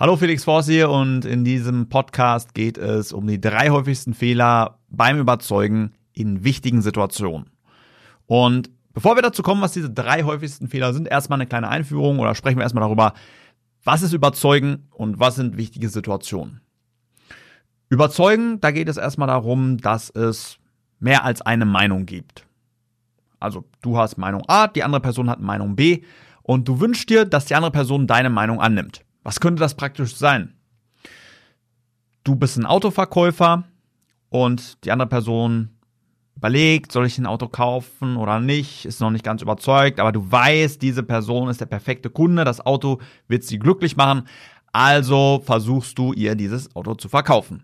Hallo Felix Voss hier und in diesem Podcast geht es um die drei häufigsten Fehler beim Überzeugen in wichtigen Situationen. Und bevor wir dazu kommen, was diese drei häufigsten Fehler sind, erstmal eine kleine Einführung oder sprechen wir erstmal darüber, was ist Überzeugen und was sind wichtige Situationen. Überzeugen, da geht es erstmal darum, dass es mehr als eine Meinung gibt. Also du hast Meinung A, die andere Person hat Meinung B und du wünschst dir, dass die andere Person deine Meinung annimmt. Was könnte das praktisch sein? Du bist ein Autoverkäufer und die andere Person überlegt, soll ich ein Auto kaufen oder nicht, ist noch nicht ganz überzeugt, aber du weißt, diese Person ist der perfekte Kunde, das Auto wird sie glücklich machen, also versuchst du ihr dieses Auto zu verkaufen.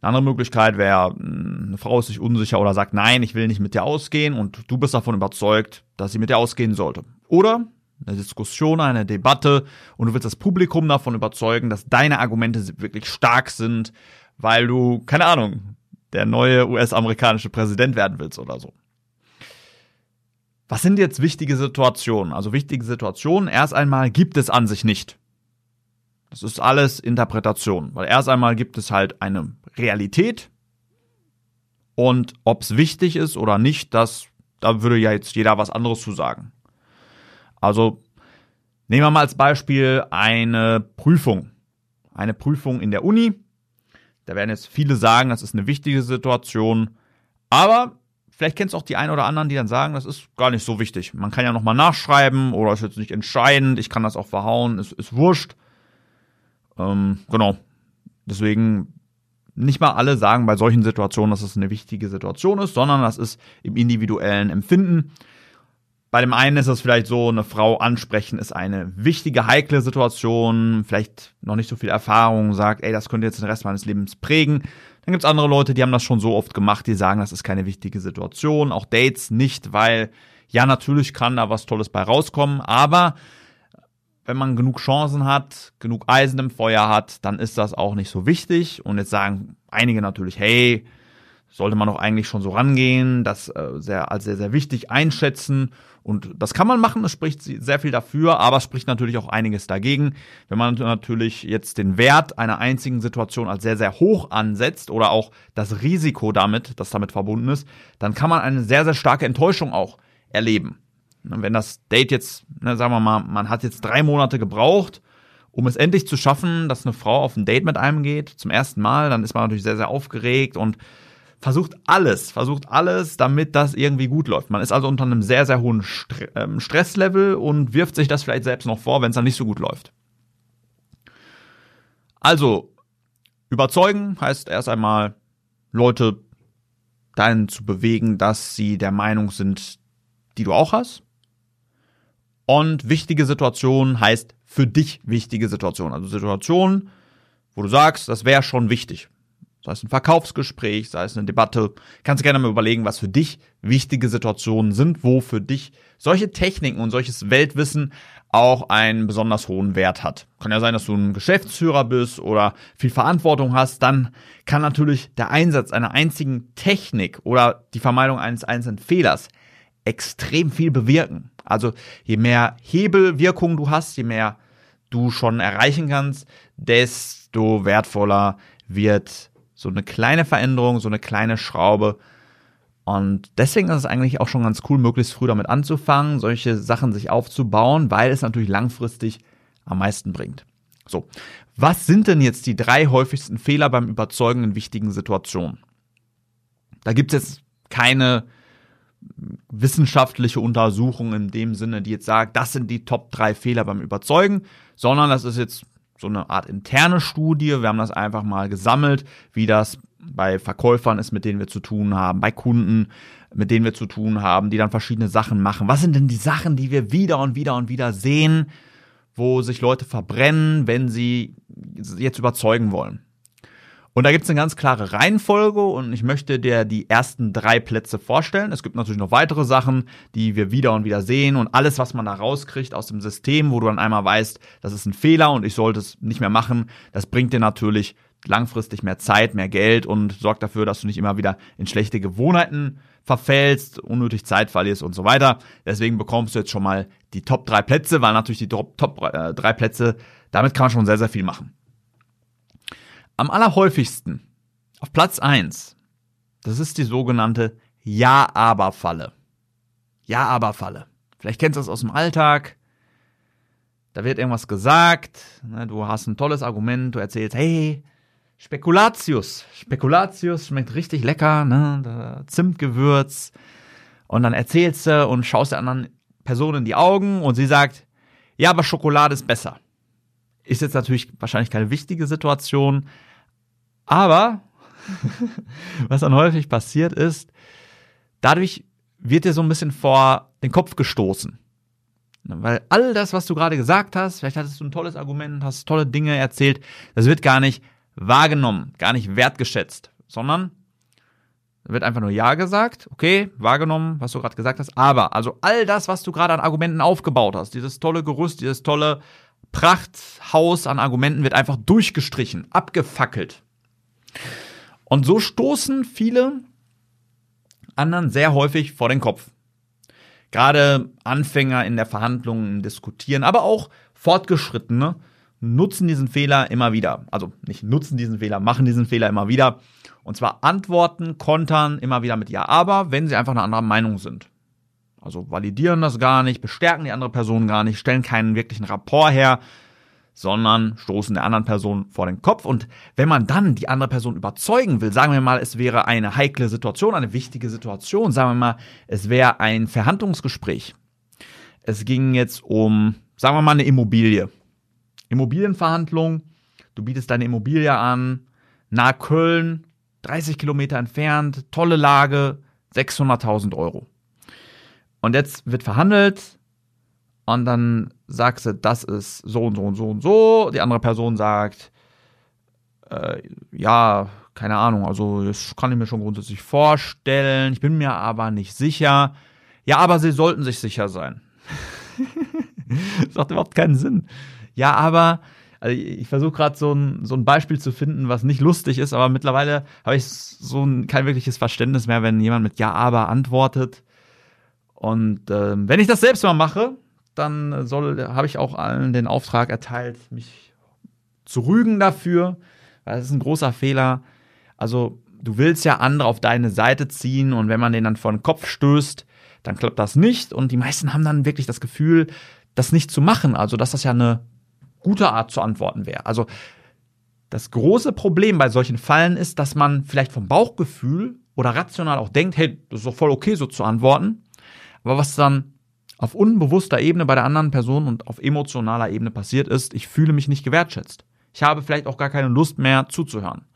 Eine andere Möglichkeit wäre, hm, eine Frau ist sich unsicher oder sagt, nein, ich will nicht mit dir ausgehen und du bist davon überzeugt, dass sie mit dir ausgehen sollte. Oder eine Diskussion, eine Debatte und du willst das Publikum davon überzeugen, dass deine Argumente wirklich stark sind, weil du, keine Ahnung, der neue US-amerikanische Präsident werden willst oder so. Was sind jetzt wichtige Situationen? Also wichtige Situationen, erst einmal gibt es an sich nicht. Das ist alles Interpretation, weil erst einmal gibt es halt eine Realität und ob es wichtig ist oder nicht, das, da würde ja jetzt jeder was anderes zu sagen. Also nehmen wir mal als Beispiel eine Prüfung. Eine Prüfung in der Uni. Da werden jetzt viele sagen, das ist eine wichtige Situation. Aber vielleicht kennst du auch die einen oder anderen, die dann sagen, das ist gar nicht so wichtig. Man kann ja nochmal nachschreiben oder ist jetzt nicht entscheidend. Ich kann das auch verhauen, ist, ist wurscht. Ähm, genau. Deswegen nicht mal alle sagen bei solchen Situationen, dass es eine wichtige Situation ist, sondern das ist im individuellen Empfinden. Bei dem einen ist es vielleicht so, eine Frau ansprechen ist eine wichtige, heikle Situation, vielleicht noch nicht so viel Erfahrung, sagt, ey, das könnte jetzt den Rest meines Lebens prägen. Dann gibt's andere Leute, die haben das schon so oft gemacht, die sagen, das ist keine wichtige Situation. Auch Dates nicht, weil ja, natürlich kann da was Tolles bei rauskommen, aber wenn man genug Chancen hat, genug Eisen im Feuer hat, dann ist das auch nicht so wichtig. Und jetzt sagen einige natürlich, hey, sollte man doch eigentlich schon so rangehen, das äh, sehr, als sehr, sehr wichtig einschätzen. Und das kann man machen, es spricht sehr viel dafür, aber es spricht natürlich auch einiges dagegen. Wenn man natürlich jetzt den Wert einer einzigen Situation als sehr, sehr hoch ansetzt oder auch das Risiko damit, das damit verbunden ist, dann kann man eine sehr, sehr starke Enttäuschung auch erleben. Wenn das Date jetzt, ne, sagen wir mal, man hat jetzt drei Monate gebraucht, um es endlich zu schaffen, dass eine Frau auf ein Date mit einem geht, zum ersten Mal, dann ist man natürlich sehr, sehr aufgeregt und versucht alles, versucht alles, damit das irgendwie gut läuft. Man ist also unter einem sehr, sehr hohen St ähm, Stresslevel und wirft sich das vielleicht selbst noch vor, wenn es dann nicht so gut läuft. Also, überzeugen heißt erst einmal, Leute dahin zu bewegen, dass sie der Meinung sind, die du auch hast. Und wichtige Situation heißt für dich wichtige Situation. Also Situationen, wo du sagst, das wäre schon wichtig sei es ein Verkaufsgespräch, sei es eine Debatte, kannst gerne mal überlegen, was für dich wichtige Situationen sind, wo für dich solche Techniken und solches Weltwissen auch einen besonders hohen Wert hat. Kann ja sein, dass du ein Geschäftsführer bist oder viel Verantwortung hast, dann kann natürlich der Einsatz einer einzigen Technik oder die Vermeidung eines einzelnen Fehlers extrem viel bewirken. Also je mehr Hebelwirkung du hast, je mehr du schon erreichen kannst, desto wertvoller wird so eine kleine Veränderung, so eine kleine Schraube. Und deswegen ist es eigentlich auch schon ganz cool, möglichst früh damit anzufangen, solche Sachen sich aufzubauen, weil es natürlich langfristig am meisten bringt. So, was sind denn jetzt die drei häufigsten Fehler beim Überzeugen in wichtigen Situationen? Da gibt es jetzt keine wissenschaftliche Untersuchung in dem Sinne, die jetzt sagt, das sind die Top drei Fehler beim Überzeugen, sondern das ist jetzt so eine Art interne Studie. Wir haben das einfach mal gesammelt, wie das bei Verkäufern ist, mit denen wir zu tun haben, bei Kunden, mit denen wir zu tun haben, die dann verschiedene Sachen machen. Was sind denn die Sachen, die wir wieder und wieder und wieder sehen, wo sich Leute verbrennen, wenn sie jetzt überzeugen wollen? Und da gibt es eine ganz klare Reihenfolge und ich möchte dir die ersten drei Plätze vorstellen. Es gibt natürlich noch weitere Sachen, die wir wieder und wieder sehen und alles, was man da rauskriegt aus dem System, wo du dann einmal weißt, das ist ein Fehler und ich sollte es nicht mehr machen, das bringt dir natürlich langfristig mehr Zeit, mehr Geld und sorgt dafür, dass du nicht immer wieder in schlechte Gewohnheiten verfällst, unnötig Zeit verlierst und so weiter. Deswegen bekommst du jetzt schon mal die Top drei Plätze, weil natürlich die Top, Top äh, drei Plätze, damit kann man schon sehr, sehr viel machen. Am allerhäufigsten, auf Platz eins, das ist die sogenannte Ja-Aber-Falle. Ja-Aber-Falle. Vielleicht kennst du das aus dem Alltag. Da wird irgendwas gesagt, ne, du hast ein tolles Argument, du erzählst, hey, Spekulatius. Spekulatius schmeckt richtig lecker, ne? Zimtgewürz. Und dann erzählst du und schaust der anderen Person in die Augen und sie sagt, ja, aber Schokolade ist besser. Ist jetzt natürlich wahrscheinlich keine wichtige Situation, aber was dann häufig passiert ist, dadurch wird dir so ein bisschen vor den Kopf gestoßen. Weil all das, was du gerade gesagt hast, vielleicht hattest du ein tolles Argument, hast tolle Dinge erzählt, das wird gar nicht wahrgenommen, gar nicht wertgeschätzt, sondern wird einfach nur Ja gesagt, okay, wahrgenommen, was du gerade gesagt hast, aber also all das, was du gerade an Argumenten aufgebaut hast, dieses tolle Gerüst, dieses tolle Prachthaus an Argumenten wird einfach durchgestrichen, abgefackelt. Und so stoßen viele anderen sehr häufig vor den Kopf. Gerade Anfänger in der Verhandlung, Diskutieren, aber auch Fortgeschrittene nutzen diesen Fehler immer wieder. Also nicht nutzen diesen Fehler, machen diesen Fehler immer wieder. Und zwar antworten, kontern immer wieder mit Ja, aber, wenn sie einfach eine andere Meinung sind. Also validieren das gar nicht, bestärken die andere Person gar nicht, stellen keinen wirklichen Rapport her, sondern stoßen der anderen Person vor den Kopf. Und wenn man dann die andere Person überzeugen will, sagen wir mal, es wäre eine heikle Situation, eine wichtige Situation, sagen wir mal, es wäre ein Verhandlungsgespräch. Es ging jetzt um, sagen wir mal, eine Immobilie. Immobilienverhandlung, du bietest deine Immobilie an, nahe Köln, 30 Kilometer entfernt, tolle Lage, 600.000 Euro. Und jetzt wird verhandelt und dann sagst du, das ist so und so und so und so. Die andere Person sagt, äh, ja, keine Ahnung, also das kann ich mir schon grundsätzlich vorstellen. Ich bin mir aber nicht sicher. Ja, aber sie sollten sich sicher sein. das macht überhaupt keinen Sinn. Ja, aber also ich versuche gerade so ein, so ein Beispiel zu finden, was nicht lustig ist, aber mittlerweile habe ich so ein, kein wirkliches Verständnis mehr, wenn jemand mit Ja, aber antwortet. Und ähm, wenn ich das selbst mal mache, dann soll, habe ich auch allen den Auftrag erteilt, mich zu rügen dafür, weil das ist ein großer Fehler. Also du willst ja andere auf deine Seite ziehen und wenn man den dann vor den Kopf stößt, dann klappt das nicht und die meisten haben dann wirklich das Gefühl, das nicht zu machen. Also dass das ja eine gute Art zu antworten wäre. Also das große Problem bei solchen Fallen ist, dass man vielleicht vom Bauchgefühl oder rational auch denkt, hey, das ist doch voll okay, so zu antworten. Aber was dann auf unbewusster Ebene bei der anderen Person und auf emotionaler Ebene passiert ist, ich fühle mich nicht gewertschätzt. Ich habe vielleicht auch gar keine Lust mehr zuzuhören.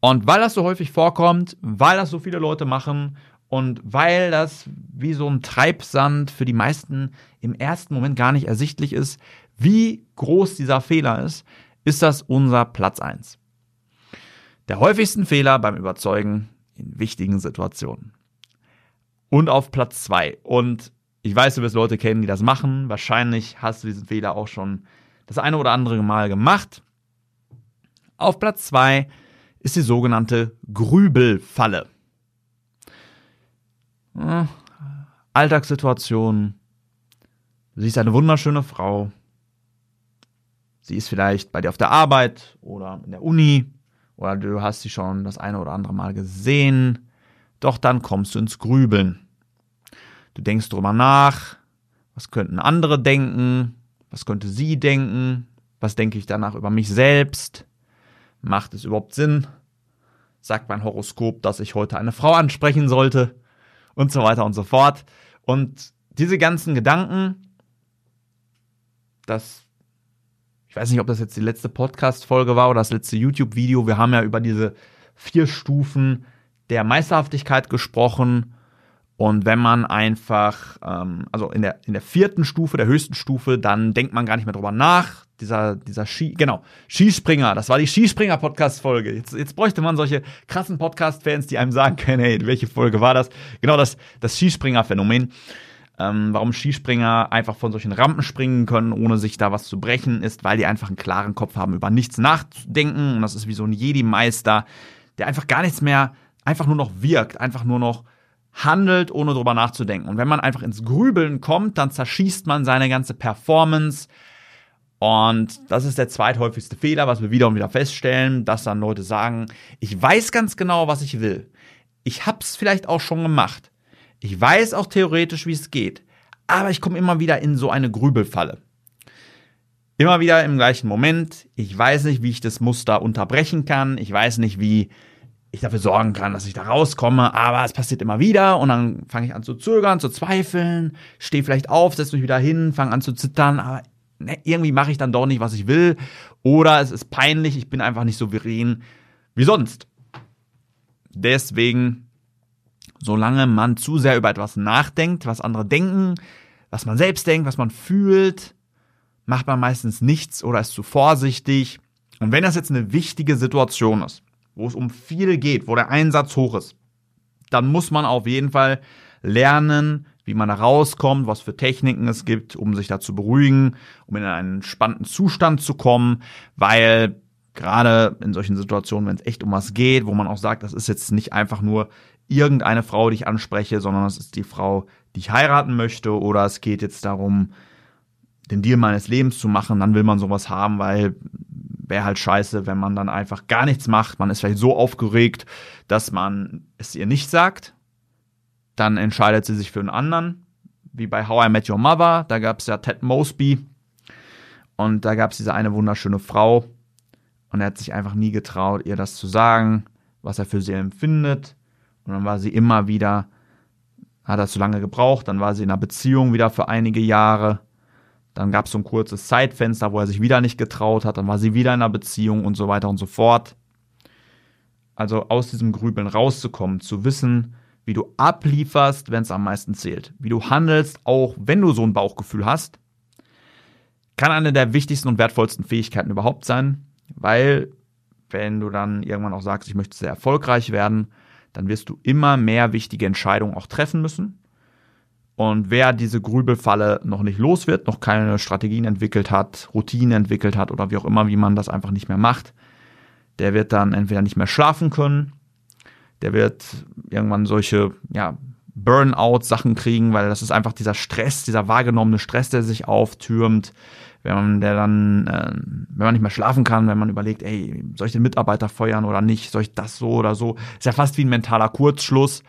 Und weil das so häufig vorkommt, weil das so viele Leute machen und weil das wie so ein Treibsand für die meisten im ersten Moment gar nicht ersichtlich ist, wie groß dieser Fehler ist, ist das unser Platz eins. Der häufigsten Fehler beim Überzeugen in wichtigen Situationen. Und auf Platz zwei. Und ich weiß, du wirst Leute kennen, die das machen. Wahrscheinlich hast du diesen Fehler auch schon das eine oder andere Mal gemacht. Auf Platz zwei ist die sogenannte Grübelfalle. Alltagssituation. Du siehst eine wunderschöne Frau. Sie ist vielleicht bei dir auf der Arbeit oder in der Uni oder du hast sie schon das eine oder andere Mal gesehen. Doch dann kommst du ins Grübeln. Du denkst drüber nach, was könnten andere denken, was könnte sie denken, was denke ich danach über mich selbst, macht es überhaupt Sinn, sagt mein Horoskop, dass ich heute eine Frau ansprechen sollte und so weiter und so fort. Und diese ganzen Gedanken, das, ich weiß nicht, ob das jetzt die letzte Podcast-Folge war oder das letzte YouTube-Video, wir haben ja über diese vier Stufen der Meisterhaftigkeit gesprochen. Und wenn man einfach, ähm, also in der, in der vierten Stufe, der höchsten Stufe, dann denkt man gar nicht mehr drüber nach. Dieser, dieser Ski, genau, Skispringer, das war die Skispringer-Podcast-Folge. Jetzt, jetzt bräuchte man solche krassen Podcast-Fans, die einem sagen können, hey, welche Folge war das? Genau das, das Skispringer-Phänomen. Ähm, warum Skispringer einfach von solchen Rampen springen können, ohne sich da was zu brechen, ist, weil die einfach einen klaren Kopf haben, über nichts nachzudenken. Und das ist wie so ein Jedi-Meister, der einfach gar nichts mehr, einfach nur noch wirkt, einfach nur noch handelt, ohne drüber nachzudenken. Und wenn man einfach ins Grübeln kommt, dann zerschießt man seine ganze Performance. Und das ist der zweithäufigste Fehler, was wir wieder und wieder feststellen, dass dann Leute sagen, ich weiß ganz genau, was ich will. Ich hab's vielleicht auch schon gemacht. Ich weiß auch theoretisch, wie es geht, aber ich komme immer wieder in so eine Grübelfalle. Immer wieder im gleichen Moment. Ich weiß nicht, wie ich das Muster unterbrechen kann. Ich weiß nicht, wie ich dafür sorgen kann, dass ich da rauskomme, aber es passiert immer wieder und dann fange ich an zu zögern, zu zweifeln, stehe vielleicht auf, setze mich wieder hin, fange an zu zittern, aber ne, irgendwie mache ich dann doch nicht, was ich will oder es ist peinlich, ich bin einfach nicht souverän wie sonst. Deswegen solange man zu sehr über etwas nachdenkt, was andere denken, was man selbst denkt, was man fühlt, macht man meistens nichts oder ist zu vorsichtig. Und wenn das jetzt eine wichtige Situation ist, wo es um viel geht, wo der Einsatz hoch ist, dann muss man auf jeden Fall lernen, wie man da rauskommt, was für Techniken es gibt, um sich da zu beruhigen, um in einen entspannten Zustand zu kommen, weil gerade in solchen Situationen, wenn es echt um was geht, wo man auch sagt, das ist jetzt nicht einfach nur irgendeine Frau, die ich anspreche, sondern es ist die Frau, die ich heiraten möchte oder es geht jetzt darum, den Deal meines Lebens zu machen, dann will man sowas haben, weil wäre halt scheiße, wenn man dann einfach gar nichts macht. Man ist vielleicht so aufgeregt, dass man es ihr nicht sagt. Dann entscheidet sie sich für einen anderen, wie bei How I Met Your Mother. Da gab es ja Ted Mosby und da gab es diese eine wunderschöne Frau und er hat sich einfach nie getraut, ihr das zu sagen, was er für sie empfindet. Und dann war sie immer wieder, hat er zu lange gebraucht, dann war sie in einer Beziehung wieder für einige Jahre. Dann gab es so ein kurzes Zeitfenster, wo er sich wieder nicht getraut hat, dann war sie wieder in einer Beziehung und so weiter und so fort. Also aus diesem Grübeln rauszukommen, zu wissen, wie du ablieferst, wenn es am meisten zählt. Wie du handelst, auch wenn du so ein Bauchgefühl hast, kann eine der wichtigsten und wertvollsten Fähigkeiten überhaupt sein, weil wenn du dann irgendwann auch sagst, ich möchte sehr erfolgreich werden, dann wirst du immer mehr wichtige Entscheidungen auch treffen müssen. Und wer diese Grübelfalle noch nicht los wird, noch keine Strategien entwickelt hat, Routinen entwickelt hat oder wie auch immer, wie man das einfach nicht mehr macht, der wird dann entweder nicht mehr schlafen können, der wird irgendwann solche ja, Burnout-Sachen kriegen, weil das ist einfach dieser Stress, dieser wahrgenommene Stress, der sich auftürmt wenn man der dann, äh, wenn man nicht mehr schlafen kann, wenn man überlegt, ey, soll ich den Mitarbeiter feuern oder nicht, soll ich das so oder so, ist ja fast wie ein mentaler Kurzschluss.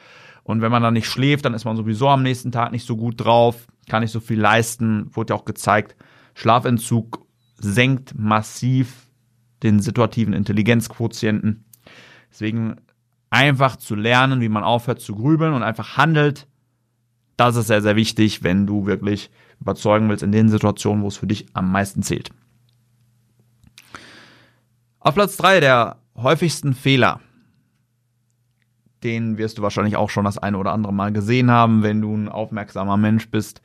Und wenn man dann nicht schläft, dann ist man sowieso am nächsten Tag nicht so gut drauf, kann nicht so viel leisten, wurde ja auch gezeigt. Schlafentzug senkt massiv den situativen Intelligenzquotienten. Deswegen einfach zu lernen, wie man aufhört zu grübeln und einfach handelt, das ist sehr, sehr wichtig, wenn du wirklich überzeugen willst in den Situationen, wo es für dich am meisten zählt. Auf Platz 3 der häufigsten Fehler. Den wirst du wahrscheinlich auch schon das eine oder andere Mal gesehen haben, wenn du ein aufmerksamer Mensch bist.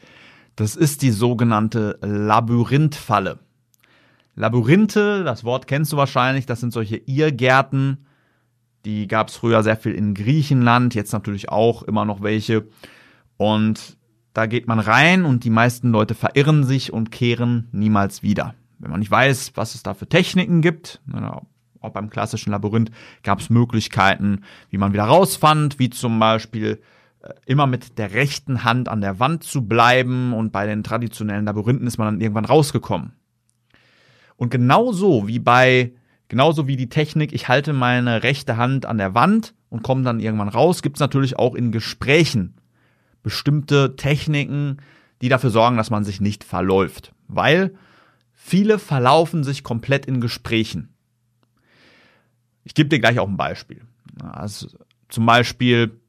Das ist die sogenannte Labyrinthfalle. Labyrinthe, das Wort kennst du wahrscheinlich, das sind solche Irrgärten. Die gab es früher sehr viel in Griechenland, jetzt natürlich auch immer noch welche. Und da geht man rein und die meisten Leute verirren sich und kehren niemals wieder. Wenn man nicht weiß, was es da für Techniken gibt, auch beim klassischen Labyrinth gab es Möglichkeiten, wie man wieder rausfand, wie zum Beispiel äh, immer mit der rechten Hand an der Wand zu bleiben und bei den traditionellen Labyrinthen ist man dann irgendwann rausgekommen. Und genauso wie bei, genauso wie die Technik, ich halte meine rechte Hand an der Wand und komme dann irgendwann raus, gibt es natürlich auch in Gesprächen bestimmte Techniken, die dafür sorgen, dass man sich nicht verläuft. Weil viele verlaufen sich komplett in Gesprächen. Ich gebe dir gleich auch ein Beispiel. Also zum Beispiel,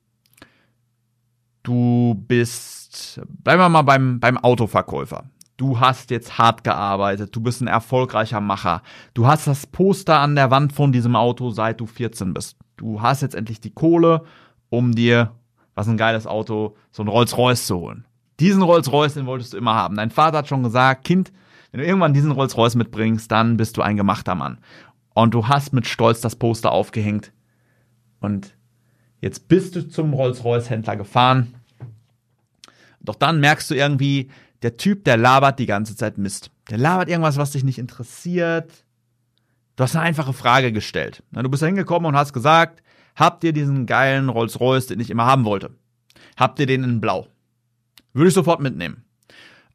du bist, bleiben wir mal beim, beim Autoverkäufer. du hast jetzt hart gearbeitet, du bist ein erfolgreicher Macher, du hast das Poster an der Wand von diesem Auto, seit du 14 bist. Du hast jetzt endlich die Kohle, um dir, was ein geiles Auto, so ein Rolls-Royce zu holen. Diesen Rolls-Royce, den wolltest du immer haben. Dein Vater hat schon gesagt, Kind, wenn du irgendwann diesen Rolls-Royce mitbringst, dann bist du ein gemachter Mann. Und du hast mit Stolz das Poster aufgehängt. Und jetzt bist du zum Rolls-Royce-Händler gefahren. Doch dann merkst du irgendwie, der Typ, der labert die ganze Zeit Mist. Der labert irgendwas, was dich nicht interessiert. Du hast eine einfache Frage gestellt. Du bist da hingekommen und hast gesagt, habt ihr diesen geilen Rolls-Royce, den ich immer haben wollte? Habt ihr den in blau? Würde ich sofort mitnehmen.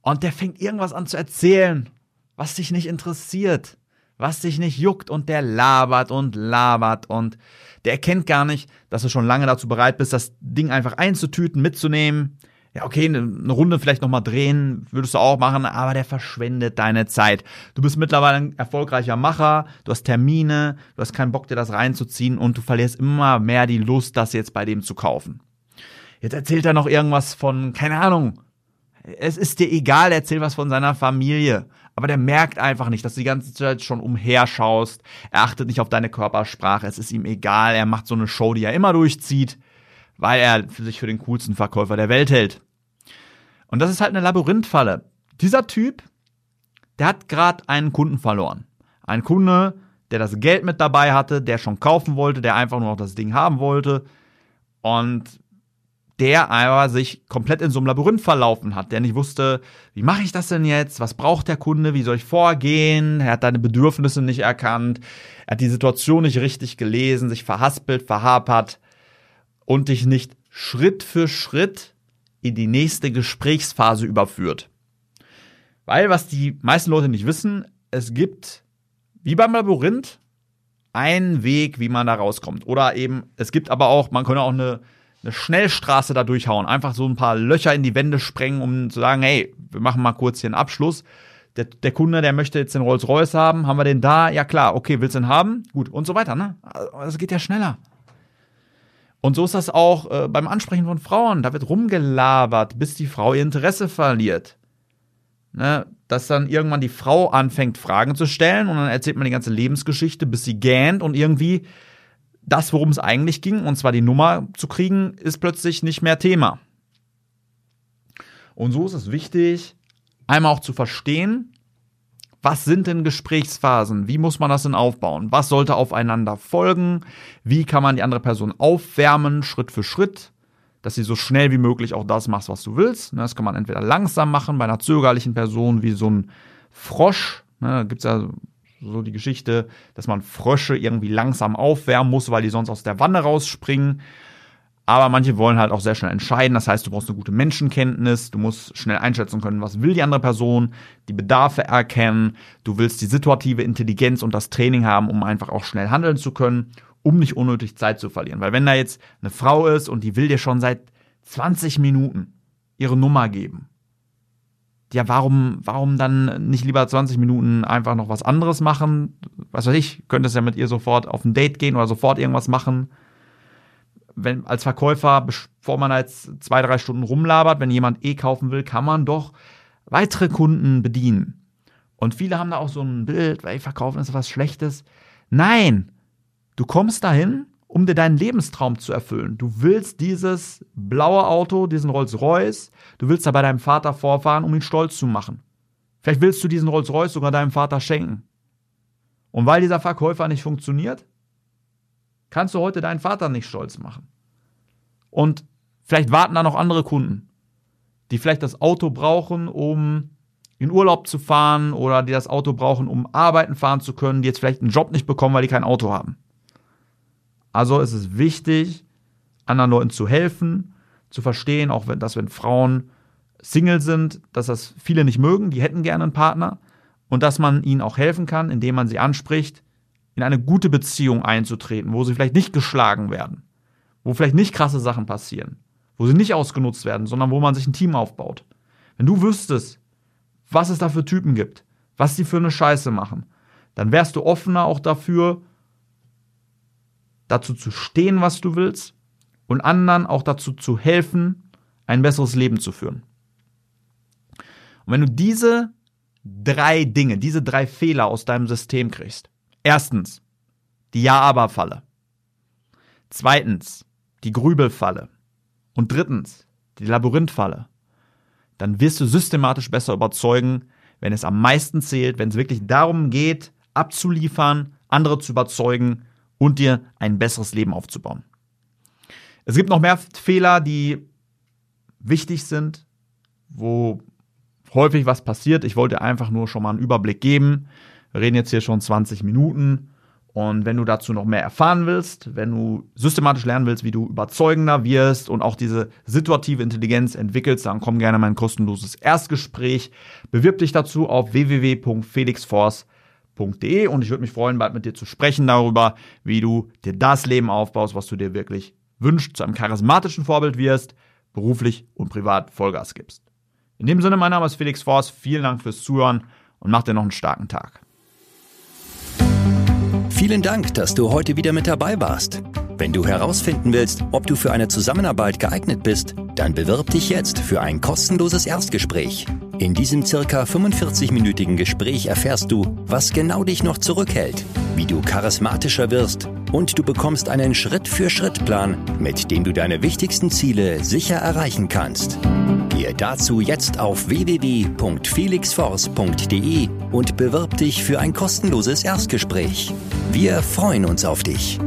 Und der fängt irgendwas an zu erzählen, was dich nicht interessiert, was dich nicht juckt und der labert und labert und der erkennt gar nicht, dass du schon lange dazu bereit bist, das Ding einfach einzutüten, mitzunehmen, ja, okay, eine Runde vielleicht nochmal drehen, würdest du auch machen, aber der verschwendet deine Zeit. Du bist mittlerweile ein erfolgreicher Macher, du hast Termine, du hast keinen Bock, dir das reinzuziehen und du verlierst immer mehr die Lust, das jetzt bei dem zu kaufen. Jetzt erzählt er noch irgendwas von, keine Ahnung, es ist dir egal, erzähl was von seiner Familie. Aber der merkt einfach nicht, dass du die ganze Zeit schon umherschaust. Er achtet nicht auf deine Körpersprache. Es ist ihm egal. Er macht so eine Show, die er immer durchzieht weil er sich für den coolsten Verkäufer der Welt hält. Und das ist halt eine Labyrinthfalle. Dieser Typ, der hat gerade einen Kunden verloren. Ein Kunde, der das Geld mit dabei hatte, der schon kaufen wollte, der einfach nur noch das Ding haben wollte und der aber sich komplett in so einem Labyrinth verlaufen hat, der nicht wusste, wie mache ich das denn jetzt? Was braucht der Kunde? Wie soll ich vorgehen? Er hat deine Bedürfnisse nicht erkannt. Er hat die Situation nicht richtig gelesen, sich verhaspelt, verhapert und dich nicht Schritt für Schritt in die nächste Gesprächsphase überführt. Weil, was die meisten Leute nicht wissen, es gibt, wie beim Labyrinth, einen Weg, wie man da rauskommt. Oder eben, es gibt aber auch, man könnte auch eine, eine Schnellstraße da durchhauen. Einfach so ein paar Löcher in die Wände sprengen, um zu sagen, hey, wir machen mal kurz hier einen Abschluss. Der, der Kunde, der möchte jetzt den Rolls-Royce haben, haben wir den da? Ja klar, okay, willst du den haben? Gut, und so weiter, ne? Also, das geht ja schneller. Und so ist das auch äh, beim Ansprechen von Frauen. Da wird rumgelabert, bis die Frau ihr Interesse verliert. Ne? Dass dann irgendwann die Frau anfängt, Fragen zu stellen und dann erzählt man die ganze Lebensgeschichte, bis sie gähnt und irgendwie das, worum es eigentlich ging, und zwar die Nummer zu kriegen, ist plötzlich nicht mehr Thema. Und so ist es wichtig, einmal auch zu verstehen, was sind denn Gesprächsphasen? Wie muss man das denn aufbauen? Was sollte aufeinander folgen? Wie kann man die andere Person aufwärmen, Schritt für Schritt, dass sie so schnell wie möglich auch das macht, was du willst? Ne, das kann man entweder langsam machen, bei einer zögerlichen Person wie so ein Frosch. Ne, da gibt es ja so die Geschichte, dass man Frösche irgendwie langsam aufwärmen muss, weil die sonst aus der Wanne rausspringen. Aber manche wollen halt auch sehr schnell entscheiden. Das heißt, du brauchst eine gute Menschenkenntnis, du musst schnell einschätzen können, was will die andere Person, die Bedarfe erkennen, du willst die situative Intelligenz und das Training haben, um einfach auch schnell handeln zu können, um nicht unnötig Zeit zu verlieren. Weil wenn da jetzt eine Frau ist und die will dir schon seit 20 Minuten ihre Nummer geben, ja, warum, warum dann nicht lieber 20 Minuten einfach noch was anderes machen? Was weiß ich, könntest ja mit ihr sofort auf ein Date gehen oder sofort irgendwas machen wenn als Verkäufer, bevor man jetzt zwei, drei Stunden rumlabert, wenn jemand eh kaufen will, kann man doch weitere Kunden bedienen. Und viele haben da auch so ein Bild, weil verkaufen ist was Schlechtes. Nein, du kommst dahin, um dir deinen Lebenstraum zu erfüllen. Du willst dieses blaue Auto, diesen Rolls-Royce, du willst da bei deinem Vater vorfahren, um ihn stolz zu machen. Vielleicht willst du diesen Rolls-Royce sogar deinem Vater schenken. Und weil dieser Verkäufer nicht funktioniert, kannst du heute deinen Vater nicht stolz machen. Und vielleicht warten da noch andere Kunden, die vielleicht das Auto brauchen, um in Urlaub zu fahren oder die das Auto brauchen, um arbeiten fahren zu können, die jetzt vielleicht einen Job nicht bekommen, weil die kein Auto haben. Also ist es wichtig, anderen Leuten zu helfen, zu verstehen, auch wenn, dass wenn Frauen Single sind, dass das viele nicht mögen, die hätten gerne einen Partner und dass man ihnen auch helfen kann, indem man sie anspricht, in eine gute Beziehung einzutreten, wo sie vielleicht nicht geschlagen werden, wo vielleicht nicht krasse Sachen passieren, wo sie nicht ausgenutzt werden, sondern wo man sich ein Team aufbaut. Wenn du wüsstest, was es da für Typen gibt, was die für eine Scheiße machen, dann wärst du offener auch dafür, dazu zu stehen, was du willst und anderen auch dazu zu helfen, ein besseres Leben zu führen. Und wenn du diese drei Dinge, diese drei Fehler aus deinem System kriegst. Erstens, die Ja-Aber-Falle. Zweitens, die Grübelfalle. Und drittens, die Labyrinthfalle. Dann wirst du systematisch besser überzeugen, wenn es am meisten zählt, wenn es wirklich darum geht, abzuliefern, andere zu überzeugen und dir ein besseres Leben aufzubauen. Es gibt noch mehr Fehler, die wichtig sind, wo häufig was passiert. Ich wollte einfach nur schon mal einen Überblick geben. Wir reden jetzt hier schon 20 Minuten. Und wenn du dazu noch mehr erfahren willst, wenn du systematisch lernen willst, wie du überzeugender wirst und auch diese situative Intelligenz entwickelst, dann komm gerne in mein kostenloses Erstgespräch. Bewirb dich dazu auf www.felixforce.de und ich würde mich freuen, bald mit dir zu sprechen darüber, wie du dir das Leben aufbaust, was du dir wirklich wünschst, zu einem charismatischen Vorbild wirst, beruflich und privat Vollgas gibst. In dem Sinne, mein Name ist Felix Force. Vielen Dank fürs Zuhören und mach dir noch einen starken Tag. Vielen Dank, dass du heute wieder mit dabei warst. Wenn du herausfinden willst, ob du für eine Zusammenarbeit geeignet bist, dann bewirb dich jetzt für ein kostenloses Erstgespräch. In diesem circa 45-minütigen Gespräch erfährst du, was genau dich noch zurückhält, wie du charismatischer wirst und du bekommst einen Schritt-für-Schritt-Plan, mit dem du deine wichtigsten Ziele sicher erreichen kannst. Gehe dazu jetzt auf www.felixforce.de und bewirb dich für ein kostenloses Erstgespräch. Wir freuen uns auf dich.